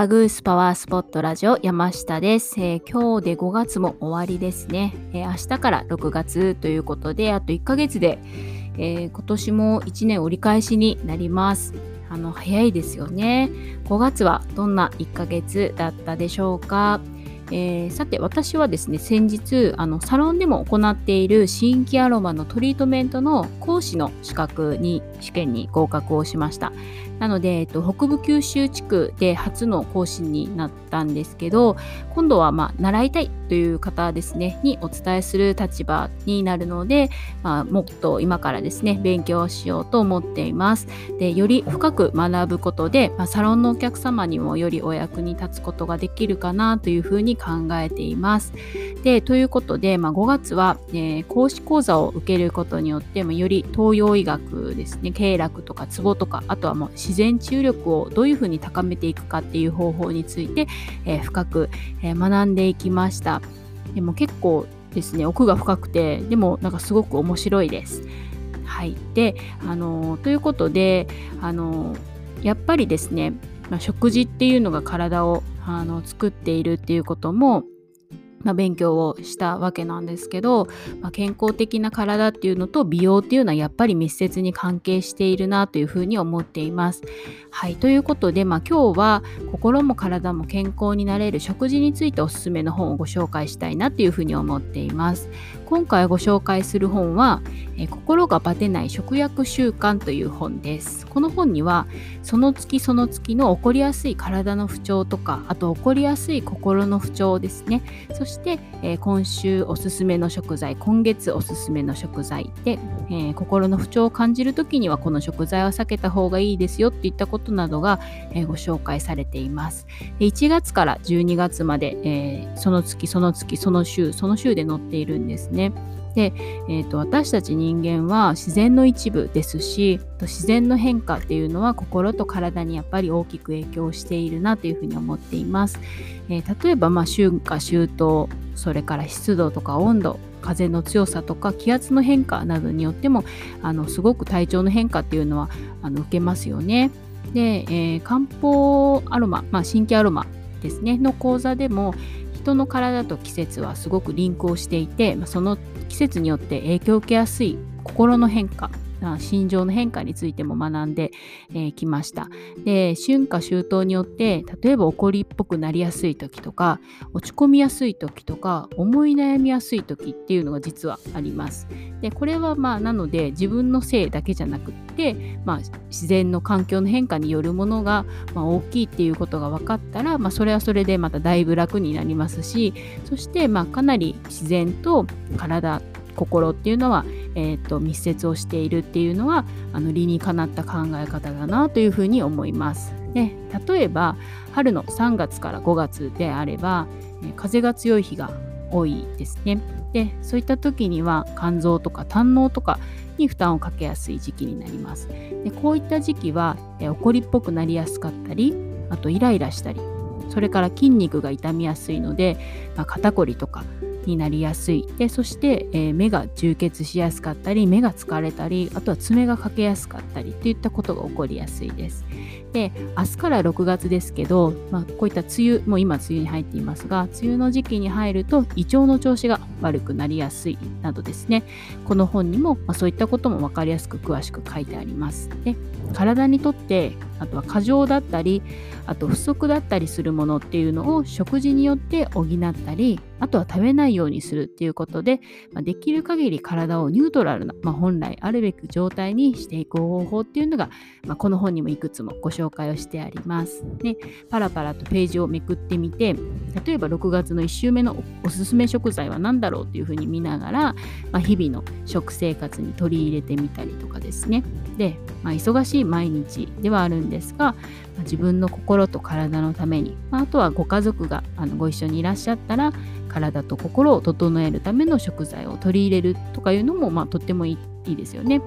アグースパワースポットラジオ山下です、えー、今日で5月も終わりですね、えー、明日から6月ということであと1ヶ月で、えー、今年も1年折り返しになります。あの早いですよね。5月はどんな1ヶ月だったでしょうか？えー、さて私はですね先日あのサロンでも行っている新規アロマのトリートメントの講師の資格に試験に合格をしました。なので、えっと、北部九州地区で初の講師になったんですけど今度はまあ習いたいという方ですねにお伝えする立場になるので、まあ、もっと今からですね勉強しようと思っています。でより深く学ぶことで、まあ、サロンのお客様にもよりお役に立つことができるかなというふうに考えています。でということで、まあ、5月は、えー、講師講座を受けることによって、ま、より東洋医学ですね経絡とかツボとかあとはもう自然治癒力をどういうふうに高めていくかっていう方法について、えー、深く、えー、学んでいきました。でも結構ですね奥が深くてでもなんかすごく面白いです。はい、であのということであのやっぱりですね、まあ、食事っていうのが体をあの作っているっていうこともまあ、勉強をしたわけなんですけど、まあ、健康的な体っていうのと美容っていうのはやっぱり密接に関係しているなというふうに思っています。はいということで、まあ、今日は心も体も健康になれる食事についておすすめの本をご紹介したいなというふうに思っています。今回ご紹介する本は「え心がバテない食薬習慣」という本です。この本にはその月その月の起こりやすい体の不調とかあと起こりやすい心の不調ですねそして、えー、今週おすすめの食材今月おすすめの食材で、えー、心の不調を感じる時にはこの食材は避けた方がいいですよっていったことなどが、えー、ご紹介されています。で1月から12月まで、えその月その月その週その週で載っているんですね。で、えーと、私たち人間は自然の一部ですし自然の変化っていうのは心と体にやっぱり大きく影響しているなというふうに思っています。えー、例えば、まあ、春夏秋冬それから湿度とか温度風の強さとか気圧の変化などによってもあのすごく体調の変化っていうのはあの受けますよね。で、えー、漢方アロマ、まあ、新規アロマですねの講座でも人の体と季節はすごくリンクをしていて、まあ、その季節によって影響を受けやすい心の変化心情の変化についても学んで、えー、ました。で春夏秋冬によって例えば怒りっぽくなりやすい時とか落ち込みやすい時とか思い悩みやすい時っていうのが実はあります。でこれはまあなので自分のせいだけじゃなくって、まあ、自然の環境の変化によるものが、まあ、大きいっていうことが分かったら、まあ、それはそれでまただいぶ楽になりますしそしてまあかなり自然と体心っていうのは、えーと、密接をしているっていうのはあの理にかなった考え方だなというふうに思います。で例えば春の3月から5月であれば、風が強い日が多いですね。でそういった時には肝臓とか胆のとかに負担をかけやすい時期になります。でこういった時期は、怒りっぽくなりやすかったりあとイライラしたりそれから筋肉が痛みやすいので、まあ、肩こりとかになりやすい。でそして、えー、目が充血しやすかったり目が疲れたりあとは爪がかけやすかったりといったことが起こりやすいです。で明日から6月ですけど、まあ、こういった梅雨もう今梅雨に入っていますが梅雨の時期に入ると胃腸の調子が悪くなりやすいなどですね。この本にも、まあ、そういったことも分かりやすく詳しく書いてあります。で体にとってあとは過剰だったりあと不足だったりするものっていうのを食事によって補ったりあとは食べないようにするっていうことで、まあ、できる限り体をニュートラルな、まあ、本来あるべき状態にしていく方法っていうのが、まあ、この本にもいくつもご紹介をしてあります。でパラパラとページをめくってみて例えば6月の1週目のおすすめ食材は何だろうっていうふうに見ながら、まあ、日々の食生活に取り入れてみたりとかですねで、まあ、忙しい毎日ではあるんですが、まあ、自分の心と体のために、まあ、とはご家族があのご一緒にいらっしゃったら体と心を整えるための食材を取り入れるとかいうのも、まあ、とってもいいですよね。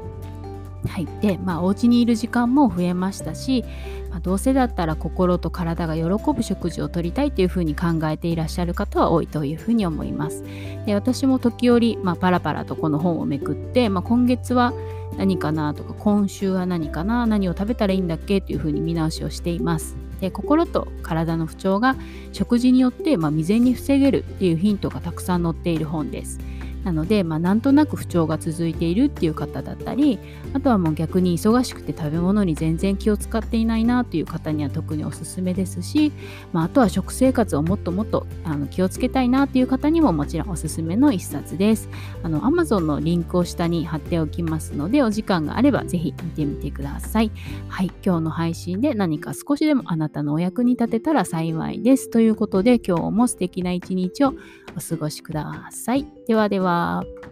はい、で、まあ、お家にいる時間も増えましたし、まあ、どうせだったら心と体が喜ぶ食事をとりたいというふうに考えていらっしゃる方は多いというふうに思います。で私も時折、まあ、パラパラとこの本をめくって、まあ、今月は何かなとか今週は何かな何を食べたらいいんだっけというふうに見直しをしています。で心と体の不調が食事によって、まあ、未然に防げるっていうヒントがたくさん載っている本です。なので、まあ、なんとなく不調が続いているっていう方だったりあとはもう逆に忙しくて食べ物に全然気を使っていないなという方には特におすすめですし、まあ、あとは食生活をもっともっとあの気をつけたいなという方にももちろんおすすめの一冊です。あの Amazon のリンクを下に貼っておきますのでお時間があればぜひ見てみてください。はい、今日の配信で何か少しでもあなたのお役に立てたら幸いです。ということで今日も素敵な一日をお過ごしください。ではでは。up.